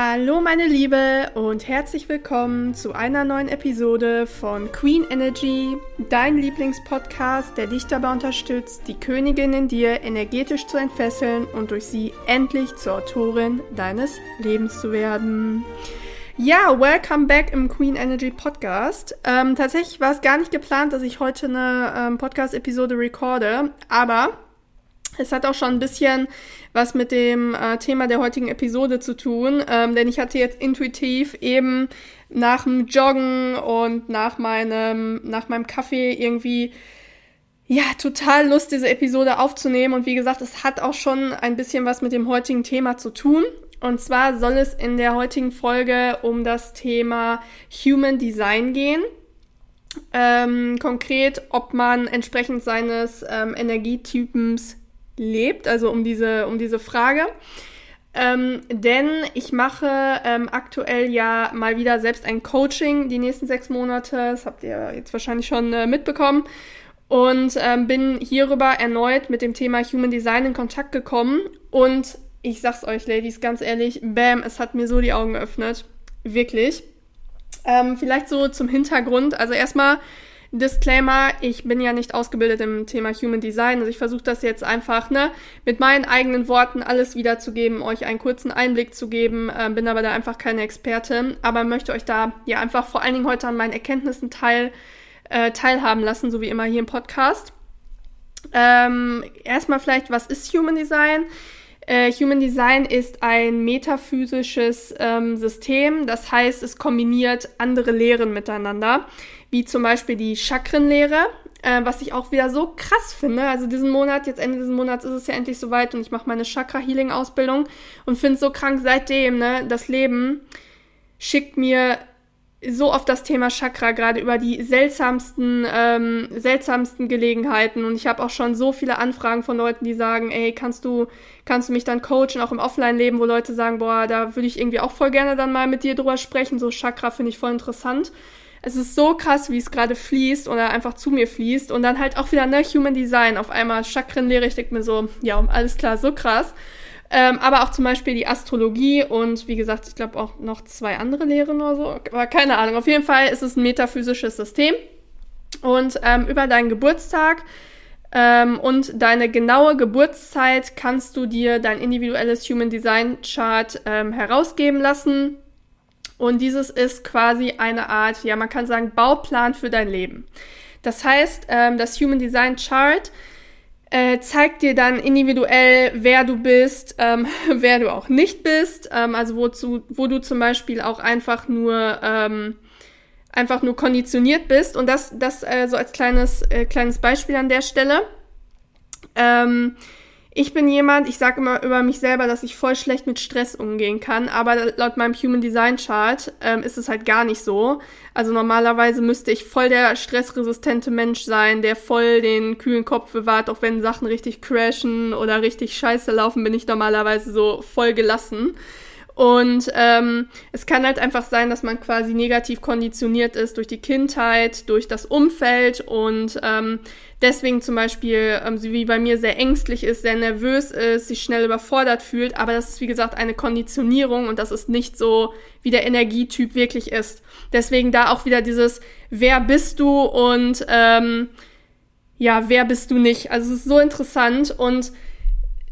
Hallo meine Liebe und herzlich willkommen zu einer neuen Episode von Queen Energy, dein Lieblingspodcast, der dich dabei unterstützt, die Königin in dir energetisch zu entfesseln und durch sie endlich zur Autorin deines Lebens zu werden. Ja, welcome back im Queen Energy Podcast. Ähm, tatsächlich war es gar nicht geplant, dass ich heute eine ähm, Podcast-Episode recorde, aber es hat auch schon ein bisschen was mit dem äh, Thema der heutigen Episode zu tun, ähm, denn ich hatte jetzt intuitiv eben nach dem Joggen und nach meinem, nach meinem Kaffee irgendwie ja, total Lust, diese Episode aufzunehmen. Und wie gesagt, es hat auch schon ein bisschen was mit dem heutigen Thema zu tun. Und zwar soll es in der heutigen Folge um das Thema Human Design gehen. Ähm, konkret, ob man entsprechend seines ähm, Energietypens lebt, also um diese, um diese Frage. Ähm, denn ich mache ähm, aktuell ja mal wieder selbst ein Coaching die nächsten sechs Monate. Das habt ihr jetzt wahrscheinlich schon äh, mitbekommen. Und ähm, bin hierüber erneut mit dem Thema Human Design in Kontakt gekommen. Und ich sag's euch, Ladies, ganz ehrlich, bam, es hat mir so die Augen geöffnet. Wirklich. Ähm, vielleicht so zum Hintergrund. Also erstmal Disclaimer, ich bin ja nicht ausgebildet im Thema Human Design. Also ich versuche das jetzt einfach, ne, mit meinen eigenen Worten alles wiederzugeben, euch einen kurzen Einblick zu geben, äh, bin aber da einfach keine Expertin, aber möchte euch da ja einfach vor allen Dingen heute an meinen Erkenntnissen teil, äh, teilhaben lassen, so wie immer hier im Podcast. Ähm, erstmal vielleicht, was ist Human Design? Äh, Human Design ist ein metaphysisches ähm, System, das heißt, es kombiniert andere Lehren miteinander wie zum Beispiel die Chakrenlehre, äh, was ich auch wieder so krass finde. Also diesen Monat, jetzt Ende dieses Monats ist es ja endlich soweit und ich mache meine Chakra-Healing-Ausbildung und finde es so krank seitdem, ne, das Leben schickt mir so oft das Thema Chakra, gerade über die seltsamsten, ähm, seltsamsten Gelegenheiten. Und ich habe auch schon so viele Anfragen von Leuten, die sagen, ey, kannst du, kannst du mich dann coachen, auch im Offline-Leben, wo Leute sagen, boah, da würde ich irgendwie auch voll gerne dann mal mit dir drüber sprechen. So Chakra finde ich voll interessant es ist so krass, wie es gerade fließt oder einfach zu mir fließt. Und dann halt auch wieder, ne, Human Design. Auf einmal Chakrenlehre, ich denke mir so, ja, alles klar, so krass. Ähm, aber auch zum Beispiel die Astrologie und wie gesagt, ich glaube auch noch zwei andere Lehren oder so. Aber keine Ahnung. Auf jeden Fall ist es ein metaphysisches System. Und ähm, über deinen Geburtstag ähm, und deine genaue Geburtszeit kannst du dir dein individuelles Human Design Chart ähm, herausgeben lassen. Und dieses ist quasi eine Art, ja, man kann sagen, Bauplan für dein Leben. Das heißt, ähm, das Human Design Chart äh, zeigt dir dann individuell, wer du bist, ähm, wer du auch nicht bist. Ähm, also wozu, wo du zum Beispiel auch einfach nur ähm, einfach nur konditioniert bist. Und das, das äh, so als kleines, äh, kleines Beispiel an der Stelle. Ähm, ich bin jemand, ich sage immer über mich selber, dass ich voll schlecht mit Stress umgehen kann, aber laut meinem Human Design Chart ähm, ist es halt gar nicht so. Also normalerweise müsste ich voll der stressresistente Mensch sein, der voll den kühlen Kopf bewahrt, auch wenn Sachen richtig crashen oder richtig scheiße laufen, bin ich normalerweise so voll gelassen. Und ähm, es kann halt einfach sein, dass man quasi negativ konditioniert ist durch die Kindheit, durch das Umfeld und ähm, deswegen zum Beispiel, ähm, wie bei mir, sehr ängstlich ist, sehr nervös ist, sich schnell überfordert fühlt. Aber das ist, wie gesagt, eine Konditionierung und das ist nicht so, wie der Energietyp wirklich ist. Deswegen da auch wieder dieses, wer bist du und ähm, ja, wer bist du nicht. Also es ist so interessant und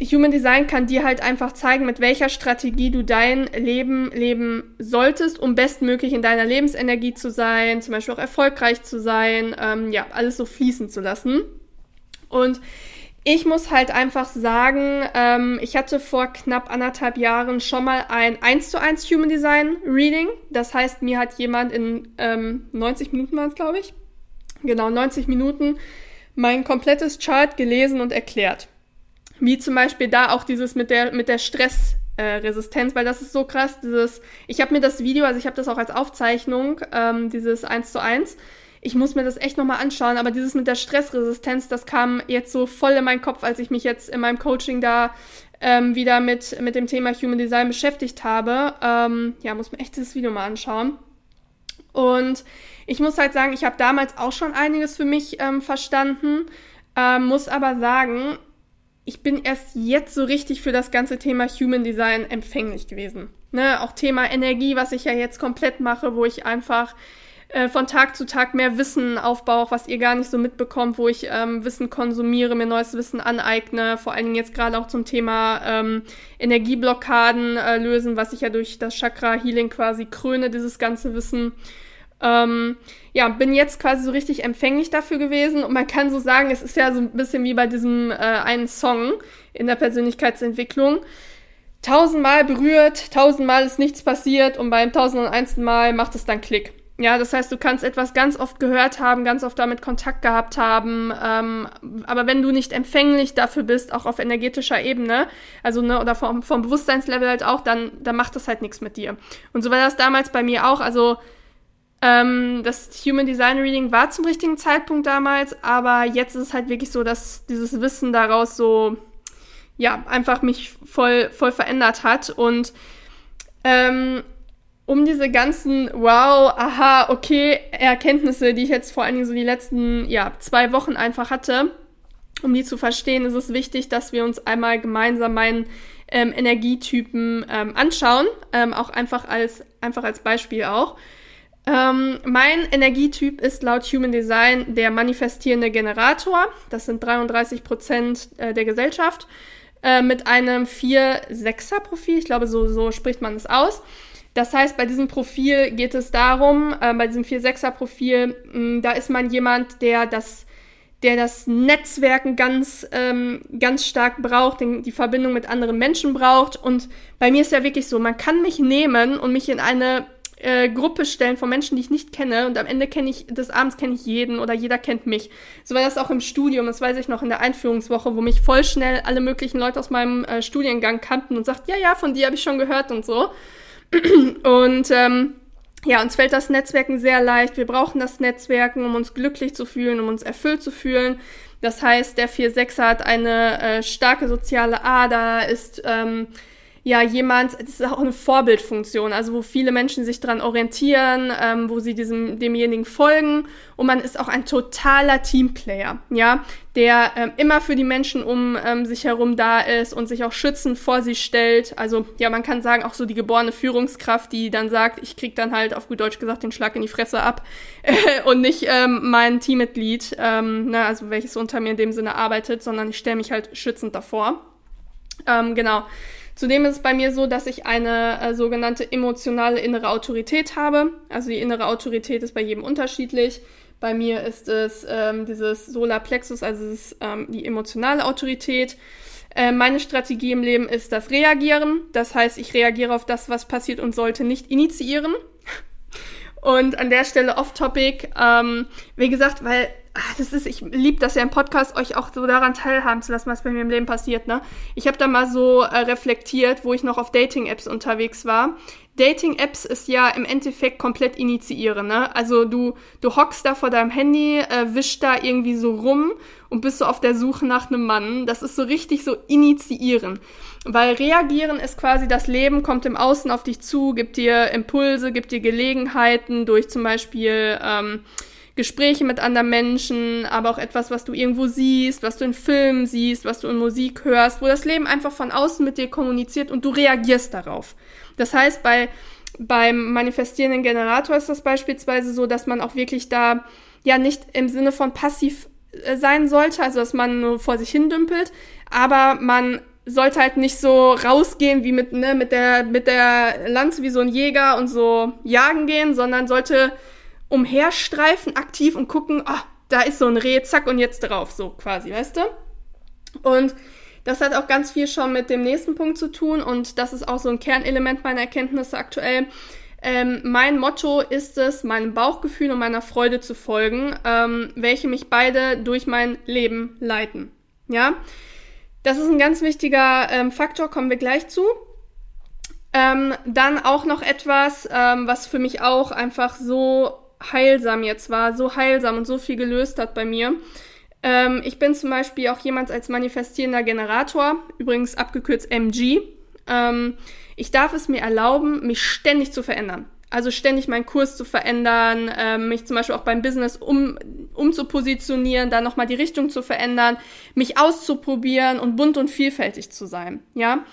Human Design kann dir halt einfach zeigen, mit welcher Strategie du dein Leben leben solltest, um bestmöglich in deiner Lebensenergie zu sein, zum Beispiel auch erfolgreich zu sein, ähm, ja, alles so fließen zu lassen. Und ich muss halt einfach sagen, ähm, ich hatte vor knapp anderthalb Jahren schon mal ein 1 zu 1 Human Design Reading. Das heißt, mir hat jemand in ähm, 90 Minuten waren es, glaube ich, genau 90 Minuten mein komplettes Chart gelesen und erklärt. Wie zum Beispiel da auch dieses mit der, mit der Stressresistenz, äh, weil das ist so krass, dieses, ich habe mir das Video, also ich habe das auch als Aufzeichnung, ähm, dieses 1 zu 1, ich muss mir das echt nochmal anschauen, aber dieses mit der Stressresistenz, das kam jetzt so voll in meinen Kopf, als ich mich jetzt in meinem Coaching da ähm, wieder mit, mit dem Thema Human Design beschäftigt habe. Ähm, ja, muss mir echt dieses Video mal anschauen. Und ich muss halt sagen, ich habe damals auch schon einiges für mich ähm, verstanden, ähm, muss aber sagen, ich bin erst jetzt so richtig für das ganze Thema Human Design empfänglich gewesen. Ne, auch Thema Energie, was ich ja jetzt komplett mache, wo ich einfach äh, von Tag zu Tag mehr Wissen aufbaue, was ihr gar nicht so mitbekommt, wo ich ähm, Wissen konsumiere, mir neues Wissen aneigne, vor allen Dingen jetzt gerade auch zum Thema ähm, Energieblockaden äh, lösen, was ich ja durch das Chakra Healing quasi kröne, dieses ganze Wissen. Ähm, ja, bin jetzt quasi so richtig empfänglich dafür gewesen und man kann so sagen, es ist ja so ein bisschen wie bei diesem äh, einen Song in der Persönlichkeitsentwicklung. Tausendmal berührt, tausendmal ist nichts passiert und beim tausendundeinsten Mal macht es dann Klick. Ja, das heißt, du kannst etwas ganz oft gehört haben, ganz oft damit Kontakt gehabt haben, ähm, aber wenn du nicht empfänglich dafür bist, auch auf energetischer Ebene, also ne, oder vom, vom Bewusstseinslevel halt auch, dann, dann macht das halt nichts mit dir. Und so war das damals bei mir auch. Also ähm, das Human Design Reading war zum richtigen Zeitpunkt damals, aber jetzt ist es halt wirklich so, dass dieses Wissen daraus so, ja, einfach mich voll, voll verändert hat und ähm, um diese ganzen Wow, aha, okay Erkenntnisse, die ich jetzt vor allen Dingen so die letzten ja, zwei Wochen einfach hatte, um die zu verstehen, ist es wichtig, dass wir uns einmal gemeinsam meinen ähm, Energietypen ähm, anschauen, ähm, auch einfach als, einfach als Beispiel auch. Ähm, mein Energietyp ist laut Human Design der manifestierende Generator. Das sind 33 Prozent äh, der Gesellschaft äh, mit einem 4-6er-Profil. Ich glaube, so, so spricht man es aus. Das heißt, bei diesem Profil geht es darum, äh, bei diesem 4-6er-Profil, da ist man jemand, der das, der das Netzwerken ganz, ähm, ganz stark braucht, den, die Verbindung mit anderen Menschen braucht. Und bei mir ist ja wirklich so, man kann mich nehmen und mich in eine äh, Gruppe stellen von Menschen, die ich nicht kenne und am Ende kenne ich, des Abends kenne ich jeden oder jeder kennt mich. So war das auch im Studium, das weiß ich noch in der Einführungswoche, wo mich voll schnell alle möglichen Leute aus meinem äh, Studiengang kannten und sagt, ja, ja, von dir habe ich schon gehört und so. Und ähm, ja, uns fällt das Netzwerken sehr leicht. Wir brauchen das Netzwerken, um uns glücklich zu fühlen, um uns erfüllt zu fühlen. Das heißt, der 4-6 hat eine äh, starke soziale Ader, ist ähm, ja jemand, das ist auch eine Vorbildfunktion, also wo viele Menschen sich dran orientieren, ähm, wo sie diesem demjenigen folgen und man ist auch ein totaler Teamplayer, ja, der ähm, immer für die Menschen um ähm, sich herum da ist und sich auch schützend vor sie stellt. Also ja, man kann sagen auch so die geborene Führungskraft, die dann sagt, ich krieg dann halt auf gut Deutsch gesagt den Schlag in die Fresse ab und nicht ähm, mein Teammitglied, ähm, ne, also welches unter mir in dem Sinne arbeitet, sondern ich stelle mich halt schützend davor. Ähm, genau. Zudem ist es bei mir so, dass ich eine äh, sogenannte emotionale innere Autorität habe. Also die innere Autorität ist bei jedem unterschiedlich. Bei mir ist es ähm, dieses Solarplexus, also ist, ähm, die emotionale Autorität. Äh, meine Strategie im Leben ist das Reagieren. Das heißt, ich reagiere auf das, was passiert und sollte nicht initiieren. Und an der Stelle off-topic, ähm, wie gesagt, weil ach, das ist, ich liebe das ja im Podcast, euch auch so daran teilhaben zu lassen, was bei mir im Leben passiert, ne? Ich habe da mal so äh, reflektiert, wo ich noch auf Dating-Apps unterwegs war. Dating-Apps ist ja im Endeffekt komplett initiieren, ne? Also du, du hockst da vor deinem Handy, äh, wischst da irgendwie so rum und bist so auf der Suche nach einem Mann. Das ist so richtig so initiieren. Weil reagieren ist quasi das Leben, kommt im Außen auf dich zu, gibt dir Impulse, gibt dir Gelegenheiten durch zum Beispiel, ähm, Gespräche mit anderen Menschen, aber auch etwas, was du irgendwo siehst, was du in Filmen siehst, was du in Musik hörst, wo das Leben einfach von außen mit dir kommuniziert und du reagierst darauf. Das heißt, bei beim manifestierenden Generator ist das beispielsweise so, dass man auch wirklich da ja nicht im Sinne von passiv sein sollte, also dass man nur vor sich hin dümpelt, aber man sollte halt nicht so rausgehen wie mit, ne, mit der, mit der Lanze wie so ein Jäger und so jagen gehen, sondern sollte umherstreifen aktiv und gucken, oh, da ist so ein Reh, zack und jetzt drauf, so quasi, weißt du? Und das hat auch ganz viel schon mit dem nächsten Punkt zu tun und das ist auch so ein Kernelement meiner Erkenntnisse aktuell. Ähm, mein Motto ist es, meinem Bauchgefühl und meiner Freude zu folgen, ähm, welche mich beide durch mein Leben leiten. Ja, das ist ein ganz wichtiger ähm, Faktor, kommen wir gleich zu. Ähm, dann auch noch etwas, ähm, was für mich auch einfach so heilsam jetzt war, so heilsam und so viel gelöst hat bei mir. Ähm, ich bin zum Beispiel auch jemand als manifestierender Generator, übrigens abgekürzt MG. Ähm, ich darf es mir erlauben, mich ständig zu verändern. Also ständig meinen Kurs zu verändern, ähm, mich zum Beispiel auch beim Business um, umzupositionieren, dann nochmal die Richtung zu verändern, mich auszuprobieren und bunt und vielfältig zu sein. Ja.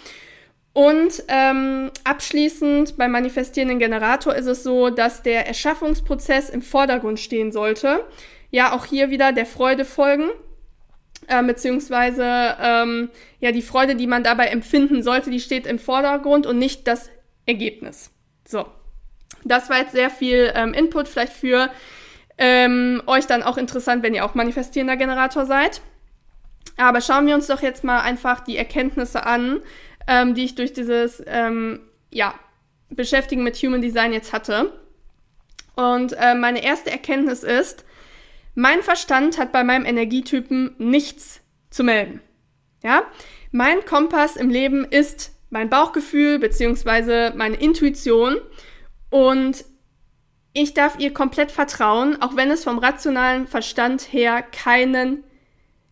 Und ähm, abschließend beim manifestierenden Generator ist es so, dass der Erschaffungsprozess im Vordergrund stehen sollte. Ja, auch hier wieder der Freude folgen, äh, beziehungsweise ähm, ja die Freude, die man dabei empfinden sollte, die steht im Vordergrund und nicht das Ergebnis. So, das war jetzt sehr viel ähm, Input, vielleicht für ähm, euch dann auch interessant, wenn ihr auch manifestierender Generator seid. Aber schauen wir uns doch jetzt mal einfach die Erkenntnisse an, ähm, die ich durch dieses ähm, ja, Beschäftigen mit Human Design jetzt hatte. Und äh, meine erste Erkenntnis ist, mein Verstand hat bei meinem Energietypen nichts zu melden. Ja, mein Kompass im Leben ist mein Bauchgefühl beziehungsweise meine Intuition und ich darf ihr komplett vertrauen, auch wenn es vom rationalen Verstand her keinen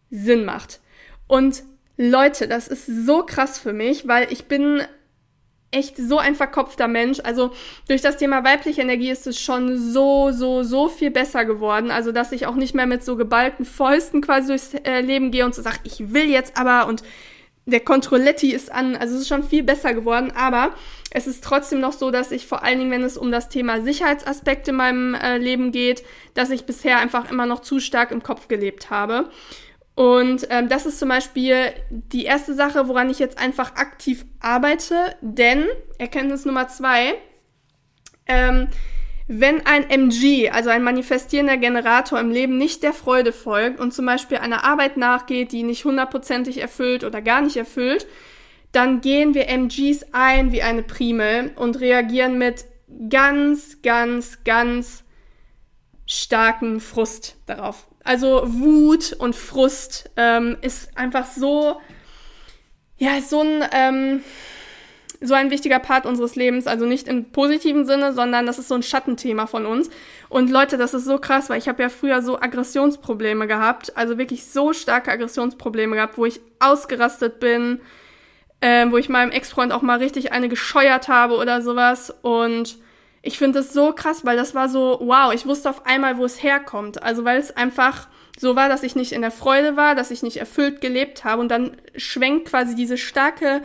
Sinn macht. Und Leute, das ist so krass für mich, weil ich bin echt so ein verkopfter Mensch. Also durch das Thema weibliche Energie ist es schon so, so, so viel besser geworden. Also dass ich auch nicht mehr mit so geballten Fäusten quasi durchs äh, Leben gehe und so sage, ich will jetzt aber und der Controletti ist an. Also es ist schon viel besser geworden. Aber es ist trotzdem noch so, dass ich vor allen Dingen, wenn es um das Thema Sicherheitsaspekt in meinem äh, Leben geht, dass ich bisher einfach immer noch zu stark im Kopf gelebt habe. Und ähm, das ist zum Beispiel die erste Sache, woran ich jetzt einfach aktiv arbeite, denn Erkenntnis Nummer zwei, ähm, wenn ein MG, also ein manifestierender Generator im Leben nicht der Freude folgt und zum Beispiel einer Arbeit nachgeht, die nicht hundertprozentig erfüllt oder gar nicht erfüllt, dann gehen wir MGs ein wie eine Primel und reagieren mit ganz, ganz, ganz starken Frust darauf. Also Wut und Frust ähm, ist einfach so, ja, so ein, ähm, so ein wichtiger Part unseres Lebens. Also nicht im positiven Sinne, sondern das ist so ein Schattenthema von uns. Und Leute, das ist so krass, weil ich habe ja früher so Aggressionsprobleme gehabt, also wirklich so starke Aggressionsprobleme gehabt, wo ich ausgerastet bin, äh, wo ich meinem Ex-Freund auch mal richtig eine gescheuert habe oder sowas. Und ich finde das so krass, weil das war so, wow, ich wusste auf einmal, wo es herkommt. Also weil es einfach so war, dass ich nicht in der Freude war, dass ich nicht erfüllt gelebt habe und dann schwenkt quasi diese starke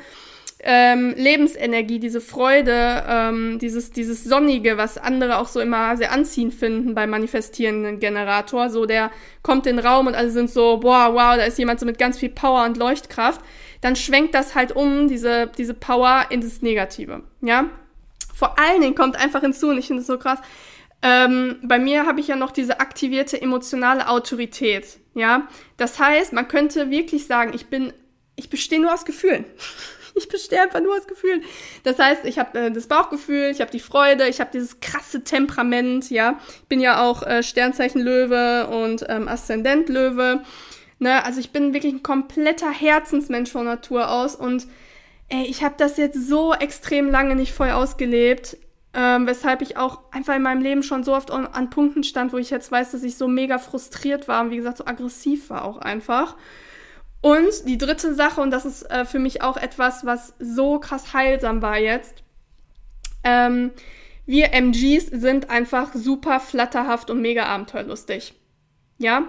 ähm, Lebensenergie, diese Freude, ähm, dieses, dieses Sonnige, was andere auch so immer sehr anziehend finden beim manifestierenden Generator. So, der kommt in den Raum und alle sind so, boah, wow, da ist jemand so mit ganz viel Power und Leuchtkraft. Dann schwenkt das halt um, diese, diese Power, in das Negative. Ja, vor allen Dingen kommt einfach hinzu, und ich finde es so krass, ähm, bei mir habe ich ja noch diese aktivierte emotionale Autorität. Ja, das heißt, man könnte wirklich sagen, ich bin, ich bestehe nur aus Gefühlen. ich bestehe einfach nur aus Gefühlen. Das heißt, ich habe äh, das Bauchgefühl, ich habe die Freude, ich habe dieses krasse Temperament. Ja, ich bin ja auch äh, Sternzeichen Löwe und ähm, Aszendent Löwe. Ne, also ich bin wirklich ein kompletter Herzensmensch von Natur aus und ey, ich habe das jetzt so extrem lange nicht voll ausgelebt, ähm, weshalb ich auch einfach in meinem Leben schon so oft an, an, Punkten stand, wo ich jetzt weiß, dass ich so mega frustriert war und wie gesagt so aggressiv war auch einfach. Und die dritte Sache, und das ist äh, für mich auch etwas, was so krass heilsam war jetzt, ähm, wir MGs sind einfach super flatterhaft und mega abenteuerlustig. Ja,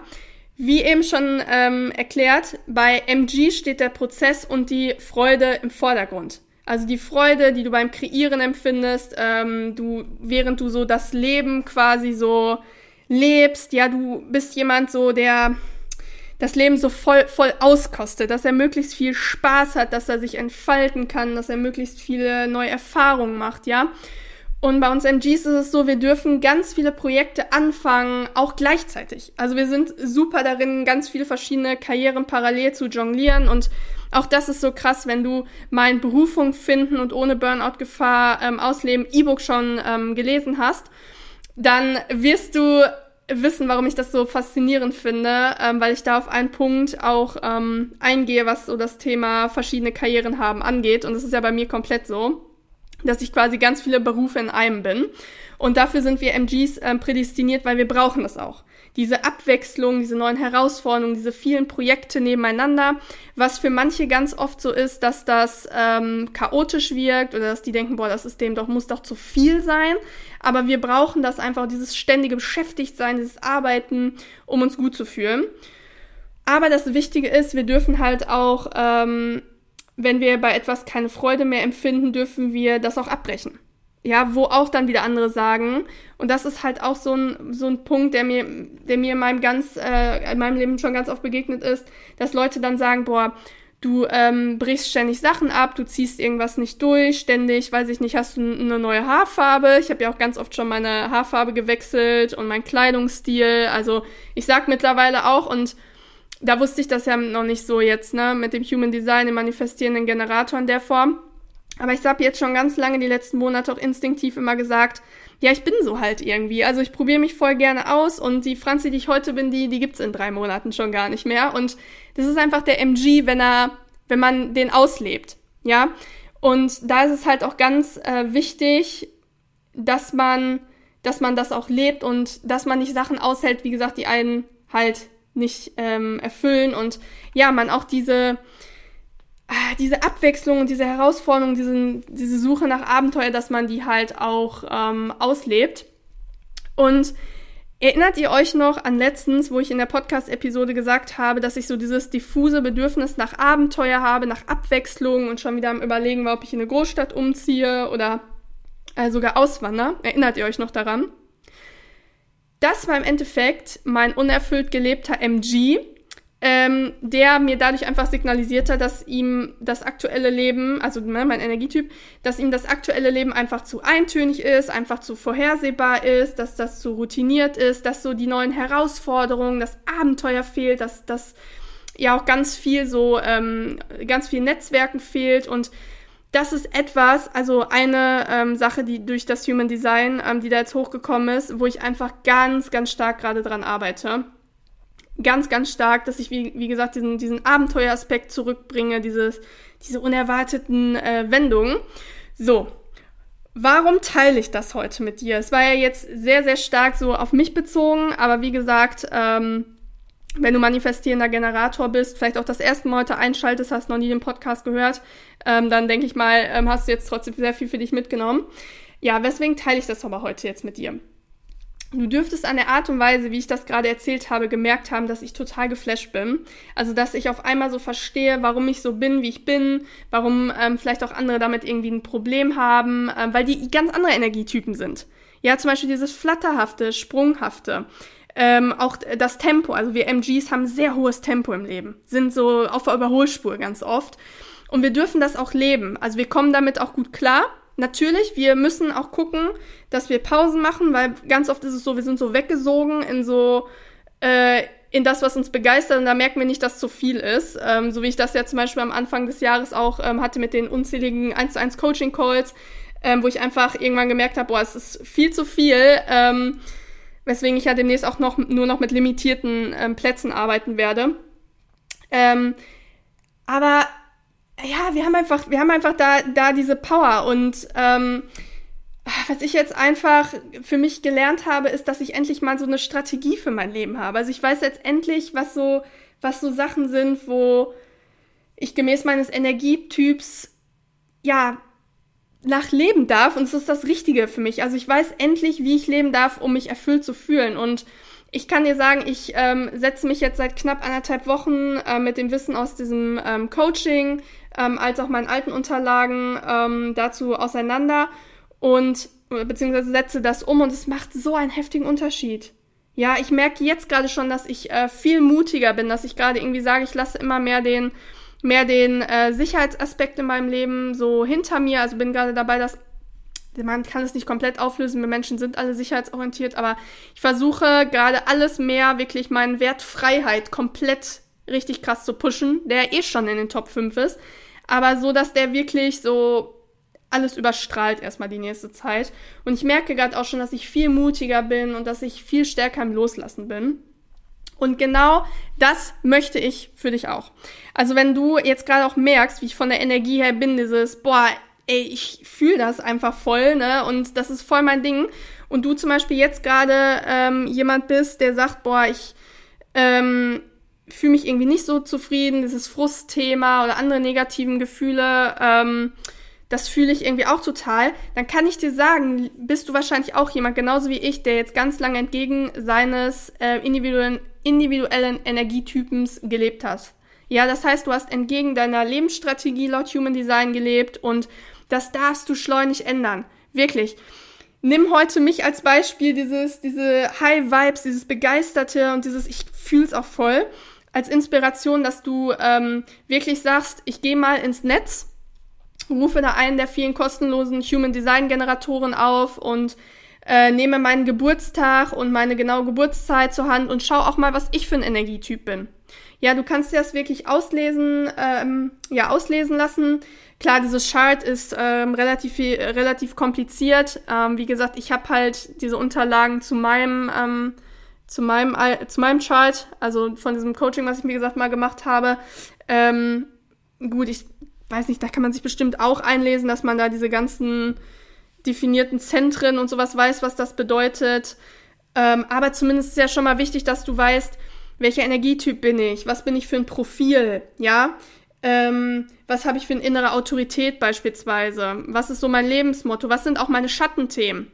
wie eben schon ähm, erklärt, bei MG steht der Prozess und die Freude im Vordergrund. Also die Freude, die du beim Kreieren empfindest, ähm, du, während du so das Leben quasi so lebst, ja, du bist jemand so, der das Leben so voll, voll auskostet, dass er möglichst viel Spaß hat, dass er sich entfalten kann, dass er möglichst viele neue Erfahrungen macht, ja. Und bei uns MGs ist es so, wir dürfen ganz viele Projekte anfangen, auch gleichzeitig. Also wir sind super darin, ganz viele verschiedene Karrieren parallel zu jonglieren und auch das ist so krass, wenn du mein Berufung finden und ohne Burnout-Gefahr ähm, ausleben E-Book schon ähm, gelesen hast, dann wirst du wissen, warum ich das so faszinierend finde, ähm, weil ich da auf einen Punkt auch ähm, eingehe, was so das Thema verschiedene Karrieren haben angeht. Und das ist ja bei mir komplett so dass ich quasi ganz viele Berufe in einem bin. Und dafür sind wir MGs äh, prädestiniert, weil wir brauchen das auch. Diese Abwechslung, diese neuen Herausforderungen, diese vielen Projekte nebeneinander, was für manche ganz oft so ist, dass das ähm, chaotisch wirkt oder dass die denken, boah, das System doch muss doch zu viel sein. Aber wir brauchen das einfach, dieses ständige Beschäftigtsein, dieses Arbeiten, um uns gut zu fühlen. Aber das Wichtige ist, wir dürfen halt auch ähm, wenn wir bei etwas keine Freude mehr empfinden, dürfen wir das auch abbrechen. Ja, wo auch dann wieder andere sagen. Und das ist halt auch so ein, so ein Punkt, der mir, der mir in meinem ganz, äh, in meinem Leben schon ganz oft begegnet ist, dass Leute dann sagen, boah, du ähm, brichst ständig Sachen ab, du ziehst irgendwas nicht durch, ständig, weiß ich nicht, hast du eine neue Haarfarbe. Ich habe ja auch ganz oft schon meine Haarfarbe gewechselt und mein Kleidungsstil. Also ich sag mittlerweile auch und da wusste ich das ja noch nicht so jetzt, ne, mit dem Human Design, dem manifestierenden Generator in der Form. Aber ich habe jetzt schon ganz lange die letzten Monate auch instinktiv immer gesagt, ja, ich bin so halt irgendwie. Also ich probiere mich voll gerne aus und die Franzi, die ich heute bin, die, die gibt's in drei Monaten schon gar nicht mehr. Und das ist einfach der MG, wenn er, wenn man den auslebt. Ja. Und da ist es halt auch ganz äh, wichtig, dass man, dass man das auch lebt und dass man nicht Sachen aushält, wie gesagt, die einen halt nicht ähm, erfüllen und ja, man auch diese, ah, diese Abwechslung und diese Herausforderung, diesen, diese Suche nach Abenteuer, dass man die halt auch ähm, auslebt. Und erinnert ihr euch noch an letztens, wo ich in der Podcast-Episode gesagt habe, dass ich so dieses diffuse Bedürfnis nach Abenteuer habe, nach Abwechslung und schon wieder am Überlegen war, ob ich in eine Großstadt umziehe oder äh, sogar auswandere? Erinnert ihr euch noch daran? Das war im Endeffekt mein unerfüllt gelebter MG, ähm, der mir dadurch einfach signalisiert hat, dass ihm das aktuelle Leben, also ne, mein Energietyp, dass ihm das aktuelle Leben einfach zu eintönig ist, einfach zu vorhersehbar ist, dass das zu routiniert ist, dass so die neuen Herausforderungen, das Abenteuer fehlt, dass das ja auch ganz viel so, ähm, ganz viel Netzwerken fehlt und das ist etwas, also eine ähm, Sache, die durch das Human Design, ähm, die da jetzt hochgekommen ist, wo ich einfach ganz, ganz stark gerade dran arbeite. Ganz, ganz stark, dass ich, wie, wie gesagt, diesen, diesen Abenteueraspekt zurückbringe, dieses, diese unerwarteten äh, Wendungen. So, warum teile ich das heute mit dir? Es war ja jetzt sehr, sehr stark so auf mich bezogen, aber wie gesagt, ähm, wenn du manifestierender Generator bist, vielleicht auch das erste Mal heute einschaltest, hast noch nie den Podcast gehört, ähm, dann denke ich mal, ähm, hast du jetzt trotzdem sehr viel für dich mitgenommen. Ja, weswegen teile ich das aber heute jetzt mit dir? Du dürftest an der Art und Weise, wie ich das gerade erzählt habe, gemerkt haben, dass ich total geflasht bin. Also, dass ich auf einmal so verstehe, warum ich so bin, wie ich bin, warum ähm, vielleicht auch andere damit irgendwie ein Problem haben, ähm, weil die ganz andere Energietypen sind. Ja, zum Beispiel dieses Flatterhafte, Sprunghafte. Ähm, auch das Tempo, also wir MGs haben sehr hohes Tempo im Leben, sind so auf der Überholspur ganz oft. Und wir dürfen das auch leben. Also wir kommen damit auch gut klar. Natürlich, wir müssen auch gucken, dass wir Pausen machen, weil ganz oft ist es so, wir sind so weggesogen in so, äh, in das, was uns begeistert und da merken wir nicht, dass zu viel ist. Ähm, so wie ich das ja zum Beispiel am Anfang des Jahres auch ähm, hatte mit den unzähligen 1 zu 1 Coaching Calls, ähm, wo ich einfach irgendwann gemerkt habe, boah, es ist viel zu viel. Ähm, weswegen ich ja demnächst auch noch nur noch mit limitierten ähm, Plätzen arbeiten werde. Ähm, aber ja, wir haben einfach, wir haben einfach da, da diese Power und ähm, was ich jetzt einfach für mich gelernt habe, ist, dass ich endlich mal so eine Strategie für mein Leben habe. Also ich weiß jetzt endlich, was so, was so Sachen sind, wo ich gemäß meines Energietyps ja nach leben darf und es ist das Richtige für mich. Also ich weiß endlich, wie ich leben darf, um mich erfüllt zu fühlen. Und ich kann dir sagen, ich ähm, setze mich jetzt seit knapp anderthalb Wochen äh, mit dem Wissen aus diesem ähm, Coaching ähm, als auch meinen alten Unterlagen ähm, dazu auseinander und beziehungsweise setze das um und es macht so einen heftigen Unterschied. Ja, ich merke jetzt gerade schon, dass ich äh, viel mutiger bin, dass ich gerade irgendwie sage, ich lasse immer mehr den mehr den äh, Sicherheitsaspekt in meinem Leben so hinter mir. Also bin gerade dabei, dass man kann es nicht komplett auflösen, wir Menschen sind alle sicherheitsorientiert, aber ich versuche gerade alles mehr wirklich meinen Wert Freiheit komplett richtig krass zu pushen, der eh schon in den Top 5 ist, aber so, dass der wirklich so alles überstrahlt erstmal die nächste Zeit. Und ich merke gerade auch schon, dass ich viel mutiger bin und dass ich viel stärker im Loslassen bin. Und genau das möchte ich für dich auch. Also wenn du jetzt gerade auch merkst, wie ich von der Energie her bin, dieses, boah, ey, ich fühle das einfach voll, ne? Und das ist voll mein Ding. Und du zum Beispiel jetzt gerade ähm, jemand bist, der sagt, boah, ich ähm, fühle mich irgendwie nicht so zufrieden, dieses Frustthema oder andere negativen Gefühle, ähm, das fühle ich irgendwie auch total, dann kann ich dir sagen, bist du wahrscheinlich auch jemand, genauso wie ich, der jetzt ganz lange entgegen seines äh, individuellen, individuellen Energietypens gelebt hat. Ja, das heißt, du hast entgegen deiner Lebensstrategie laut Human Design gelebt und das darfst du schleunig ändern. Wirklich. Nimm heute mich als Beispiel, dieses, diese High Vibes, dieses Begeisterte und dieses, ich fühl's auch voll, als Inspiration, dass du ähm, wirklich sagst, ich gehe mal ins Netz, rufe da einen der vielen kostenlosen Human Design Generatoren auf und äh, nehme meinen Geburtstag und meine genaue Geburtszeit zur Hand und schau auch mal, was ich für ein Energietyp bin. Ja, du kannst dir das wirklich auslesen, ähm, ja, auslesen lassen. Klar, dieses Chart ist ähm, relativ, relativ kompliziert. Ähm, wie gesagt, ich habe halt diese Unterlagen zu meinem, ähm, zu meinem, zu meinem Chart, also von diesem Coaching, was ich mir gesagt mal gemacht habe. Ähm, gut, ich weiß nicht, da kann man sich bestimmt auch einlesen, dass man da diese ganzen definierten Zentren und sowas weiß, was das bedeutet. Ähm, aber zumindest ist ja schon mal wichtig, dass du weißt, welcher Energietyp bin ich, was bin ich für ein Profil, ja ähm, was habe ich für eine innere Autorität beispielsweise? Was ist so mein Lebensmotto? Was sind auch meine Schattenthemen?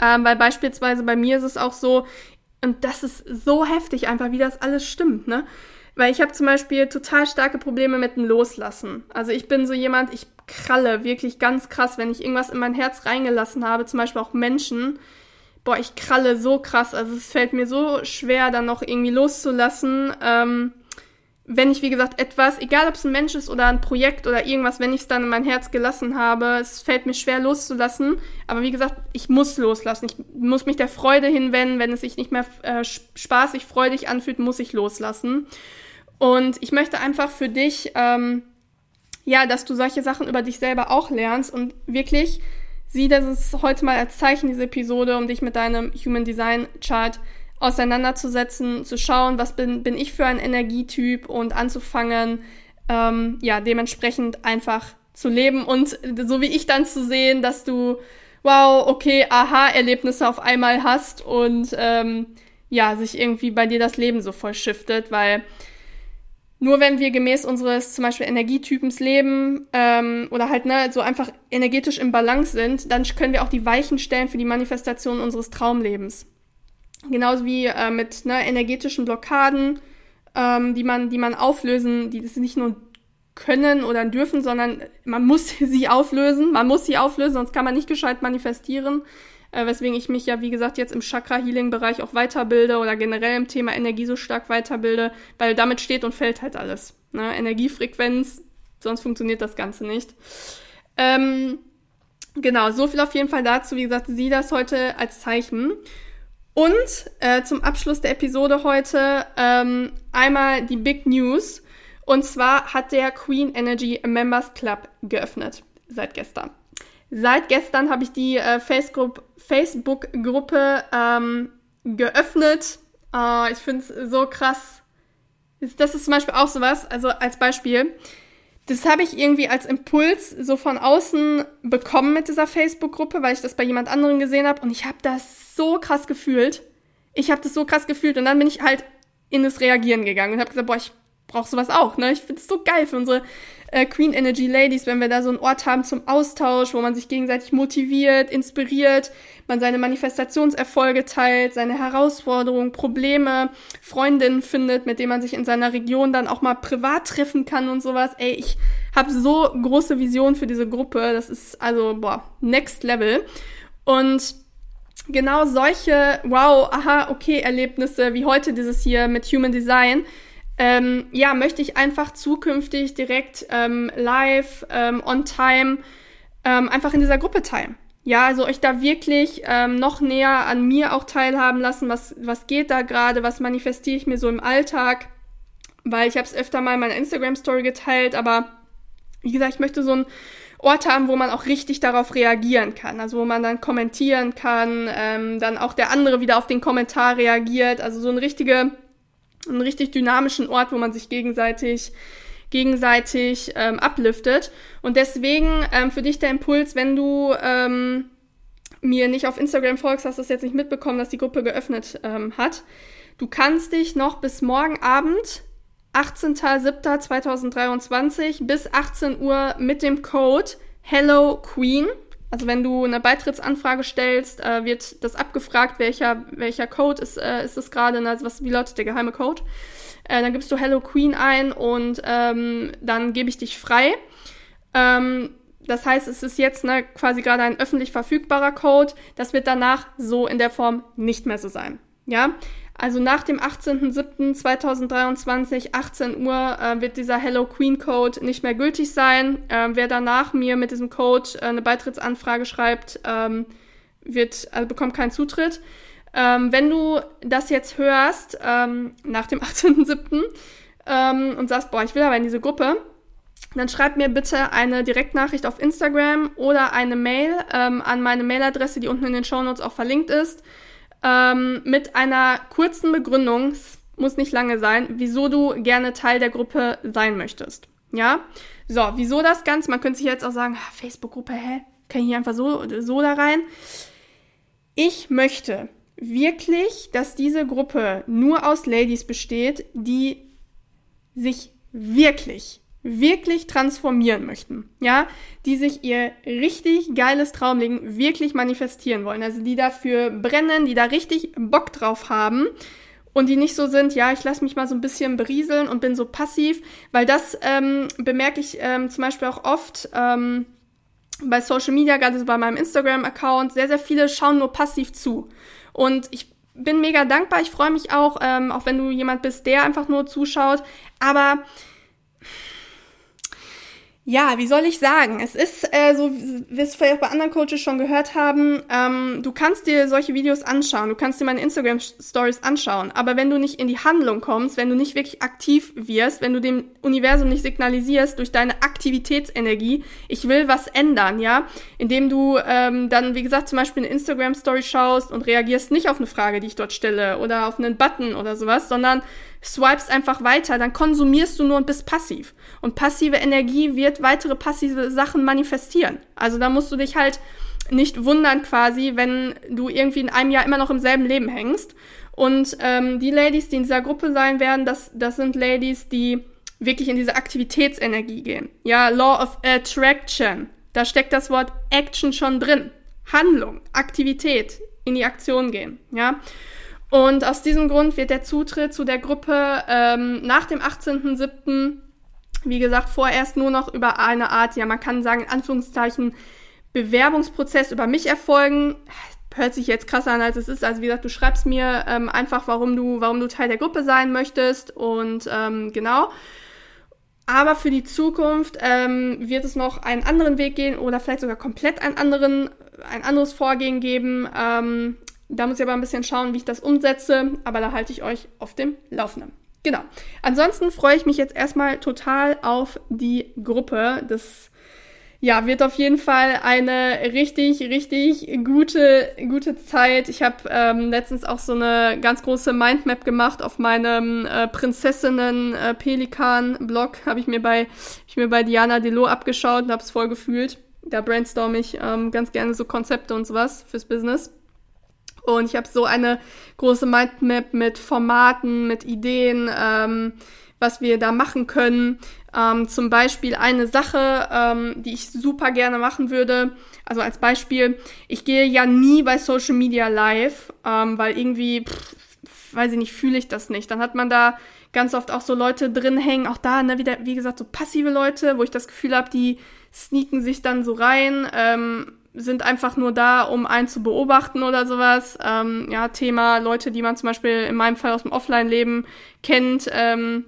Ähm, weil beispielsweise bei mir ist es auch so, und das ist so heftig einfach, wie das alles stimmt, ne? Weil ich habe zum Beispiel total starke Probleme mit dem Loslassen. Also ich bin so jemand, ich kralle wirklich ganz krass, wenn ich irgendwas in mein Herz reingelassen habe, zum Beispiel auch Menschen. Boah, ich kralle so krass. Also es fällt mir so schwer, dann noch irgendwie loszulassen. Ähm, wenn ich, wie gesagt, etwas, egal ob es ein Mensch ist oder ein Projekt oder irgendwas, wenn ich es dann in mein Herz gelassen habe, es fällt mir schwer loszulassen. Aber wie gesagt, ich muss loslassen. Ich muss mich der Freude hinwenden. Wenn es sich nicht mehr äh, spaßig, freudig anfühlt, muss ich loslassen. Und ich möchte einfach für dich, ähm, ja, dass du solche Sachen über dich selber auch lernst und wirklich sieh das ist heute mal als Zeichen, diese Episode, um dich mit deinem Human Design Chart auseinanderzusetzen, zu schauen, was bin, bin ich für ein Energietyp und anzufangen, ähm, ja, dementsprechend einfach zu leben und so wie ich dann zu sehen, dass du, wow, okay, Aha-Erlebnisse auf einmal hast und ähm, ja, sich irgendwie bei dir das Leben so voll shiftet, weil nur wenn wir gemäß unseres zum Beispiel Energietypens leben ähm, oder halt ne, so einfach energetisch im Balance sind, dann können wir auch die Weichen stellen für die Manifestation unseres Traumlebens. Genauso wie äh, mit ne, energetischen Blockaden, ähm, die, man, die man auflösen, die das nicht nur können oder dürfen, sondern man muss sie auflösen. Man muss sie auflösen, sonst kann man nicht gescheit manifestieren. Äh, weswegen ich mich ja, wie gesagt, jetzt im Chakra-Healing-Bereich auch weiterbilde oder generell im Thema Energie so stark weiterbilde, weil damit steht und fällt halt alles. Ne? Energiefrequenz, sonst funktioniert das Ganze nicht. Ähm, genau, so viel auf jeden Fall dazu. Wie gesagt, sieh das heute als Zeichen. Und äh, zum Abschluss der Episode heute ähm, einmal die Big News. Und zwar hat der Queen Energy Members Club geöffnet seit gestern. Seit gestern habe ich die äh, Facebook-Gruppe ähm, geöffnet. Äh, ich finde es so krass. Das ist zum Beispiel auch sowas, also als Beispiel. Das habe ich irgendwie als Impuls so von außen bekommen mit dieser Facebook-Gruppe, weil ich das bei jemand anderem gesehen habe und ich habe das so krass gefühlt. Ich habe das so krass gefühlt und dann bin ich halt in das Reagieren gegangen und habe gesagt, boah, ich brauche sowas auch. Ne? Ich finde es so geil für unsere äh, Queen Energy Ladies, wenn wir da so einen Ort haben zum Austausch, wo man sich gegenseitig motiviert, inspiriert, man seine Manifestationserfolge teilt, seine Herausforderungen, Probleme, Freundinnen findet, mit denen man sich in seiner Region dann auch mal privat treffen kann und sowas. Ey, ich habe so große Visionen für diese Gruppe. Das ist also, boah, next level. Und genau solche Wow, aha, okay Erlebnisse wie heute dieses hier mit Human Design, ähm, ja, möchte ich einfach zukünftig direkt ähm, live, ähm, on time, ähm, einfach in dieser Gruppe teilen. Ja, also euch da wirklich ähm, noch näher an mir auch teilhaben lassen, was, was geht da gerade, was manifestiere ich mir so im Alltag, weil ich habe es öfter mal in meiner Instagram-Story geteilt, aber wie gesagt, ich möchte so ein Ort haben, wo man auch richtig darauf reagieren kann. Also wo man dann kommentieren kann, ähm, dann auch der andere wieder auf den Kommentar reagiert. Also so ein richtige, einen richtig dynamischen Ort, wo man sich gegenseitig gegenseitig ähm, upliftet. Und deswegen ähm, für dich der Impuls, wenn du ähm, mir nicht auf Instagram folgst, hast du es jetzt nicht mitbekommen, dass die Gruppe geöffnet ähm, hat. Du kannst dich noch bis morgen Abend 18.07.2023 bis 18 Uhr mit dem Code Hello Queen, Also wenn du eine Beitrittsanfrage stellst, äh, wird das abgefragt, welcher, welcher Code ist, äh, ist es gerade, also was, wie lautet der geheime Code. Äh, dann gibst du Hello Queen ein und ähm, dann gebe ich dich frei. Ähm, das heißt, es ist jetzt ne, quasi gerade ein öffentlich verfügbarer Code. Das wird danach so in der Form nicht mehr so sein. Ja, also nach dem 18.07.2023, 18 Uhr, äh, wird dieser Hello Queen Code nicht mehr gültig sein. Ähm, wer danach mir mit diesem Code äh, eine Beitrittsanfrage schreibt, ähm, wird, also bekommt keinen Zutritt. Ähm, wenn du das jetzt hörst, ähm, nach dem 18.07. Ähm, und sagst, boah, ich will aber in diese Gruppe, dann schreib mir bitte eine Direktnachricht auf Instagram oder eine Mail ähm, an meine Mailadresse, die unten in den Shownotes auch verlinkt ist, ähm, mit einer kurzen Begründung, muss nicht lange sein, wieso du gerne Teil der Gruppe sein möchtest. Ja? So, wieso das Ganze? Man könnte sich jetzt auch sagen, Facebook-Gruppe, hä? Kann ich hier einfach so, so da rein? Ich möchte wirklich, dass diese Gruppe nur aus Ladies besteht, die sich wirklich wirklich transformieren möchten, ja, die sich ihr richtig geiles Traumleben wirklich manifestieren wollen, also die dafür brennen, die da richtig Bock drauf haben und die nicht so sind, ja, ich lasse mich mal so ein bisschen berieseln und bin so passiv, weil das ähm, bemerke ich ähm, zum Beispiel auch oft ähm, bei Social Media, gerade bei meinem Instagram-Account, sehr, sehr viele schauen nur passiv zu. Und ich bin mega dankbar, ich freue mich auch, ähm, auch wenn du jemand bist, der einfach nur zuschaut, aber ja, wie soll ich sagen? Es ist äh, so, wie wir es vielleicht bei anderen Coaches schon gehört haben, ähm, du kannst dir solche Videos anschauen, du kannst dir meine Instagram-Stories anschauen, aber wenn du nicht in die Handlung kommst, wenn du nicht wirklich aktiv wirst, wenn du dem Universum nicht signalisierst durch deine Aktivitätsenergie, ich will was ändern, ja, indem du ähm, dann, wie gesagt, zum Beispiel eine Instagram-Story schaust und reagierst nicht auf eine Frage, die ich dort stelle oder auf einen Button oder sowas, sondern swipest einfach weiter, dann konsumierst du nur und bist passiv. Und passive Energie wird weitere passive Sachen manifestieren. Also da musst du dich halt nicht wundern quasi, wenn du irgendwie in einem Jahr immer noch im selben Leben hängst. Und ähm, die Ladies, die in dieser Gruppe sein werden, das, das sind Ladies, die wirklich in diese Aktivitätsenergie gehen. Ja, Law of Attraction. Da steckt das Wort Action schon drin. Handlung, Aktivität, in die Aktion gehen. Ja. Und aus diesem Grund wird der Zutritt zu der Gruppe ähm, nach dem 18.07., wie gesagt, vorerst nur noch über eine Art, ja, man kann sagen, in Anführungszeichen, Bewerbungsprozess über mich erfolgen. Hört sich jetzt krasser an, als es ist. Also wie gesagt, du schreibst mir ähm, einfach, warum du, warum du Teil der Gruppe sein möchtest und ähm, genau. Aber für die Zukunft ähm, wird es noch einen anderen Weg gehen oder vielleicht sogar komplett einen anderen, ein anderes Vorgehen geben. Ähm, da muss ich aber ein bisschen schauen, wie ich das umsetze, aber da halte ich euch auf dem Laufenden. Genau. Ansonsten freue ich mich jetzt erstmal total auf die Gruppe. Das ja, wird auf jeden Fall eine richtig, richtig gute, gute Zeit. Ich habe ähm, letztens auch so eine ganz große Mindmap gemacht auf meinem äh, Prinzessinnen äh. Habe ich mir bei ich mir bei Diana Delo abgeschaut und habe es voll gefühlt. Da brainstorm ich ähm, ganz gerne so Konzepte und sowas fürs Business. Und ich habe so eine große Mindmap mit Formaten, mit Ideen, ähm, was wir da machen können. Ähm, zum Beispiel eine Sache, ähm, die ich super gerne machen würde. Also als Beispiel, ich gehe ja nie bei Social Media live, ähm, weil irgendwie, pff, weiß ich nicht, fühle ich das nicht. Dann hat man da ganz oft auch so Leute drin hängen, auch da, ne, wieder, wie gesagt, so passive Leute, wo ich das Gefühl habe, die sneaken sich dann so rein. Ähm, sind einfach nur da, um einen zu beobachten oder sowas. Ähm, ja, Thema Leute, die man zum Beispiel in meinem Fall aus dem Offline-Leben kennt. Ähm,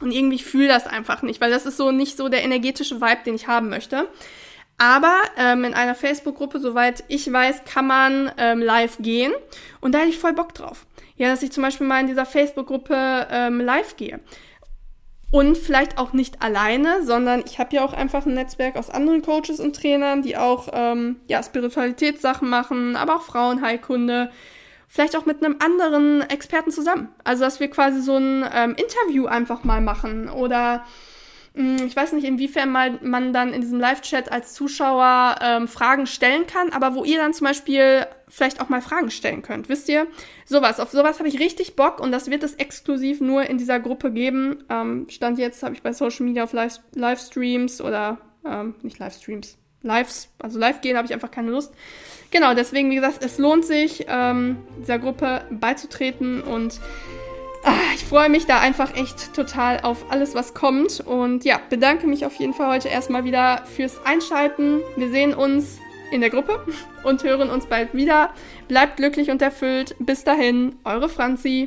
und irgendwie fühle das einfach nicht, weil das ist so nicht so der energetische Vibe, den ich haben möchte. Aber ähm, in einer Facebook-Gruppe, soweit ich weiß, kann man ähm, live gehen. Und da hätte ich voll Bock drauf. Ja, dass ich zum Beispiel mal in dieser Facebook-Gruppe ähm, live gehe. Und vielleicht auch nicht alleine, sondern ich habe ja auch einfach ein Netzwerk aus anderen Coaches und Trainern, die auch ähm, ja, Spiritualitätssachen machen, aber auch Frauenheilkunde. Vielleicht auch mit einem anderen Experten zusammen. Also, dass wir quasi so ein ähm, Interview einfach mal machen oder ich weiß nicht, inwiefern mal man dann in diesem Live-Chat als Zuschauer ähm, Fragen stellen kann, aber wo ihr dann zum Beispiel vielleicht auch mal Fragen stellen könnt. Wisst ihr? Sowas, auf sowas habe ich richtig Bock und das wird es exklusiv nur in dieser Gruppe geben. Ähm, Stand jetzt habe ich bei Social Media auf Live Livestreams oder ähm, nicht Livestreams, Lives, also live gehen habe ich einfach keine Lust. Genau, deswegen, wie gesagt, es lohnt sich, ähm, dieser Gruppe beizutreten und ich freue mich da einfach echt total auf alles, was kommt. Und ja, bedanke mich auf jeden Fall heute erstmal wieder fürs Einschalten. Wir sehen uns in der Gruppe und hören uns bald wieder. Bleibt glücklich und erfüllt. Bis dahin, eure Franzi.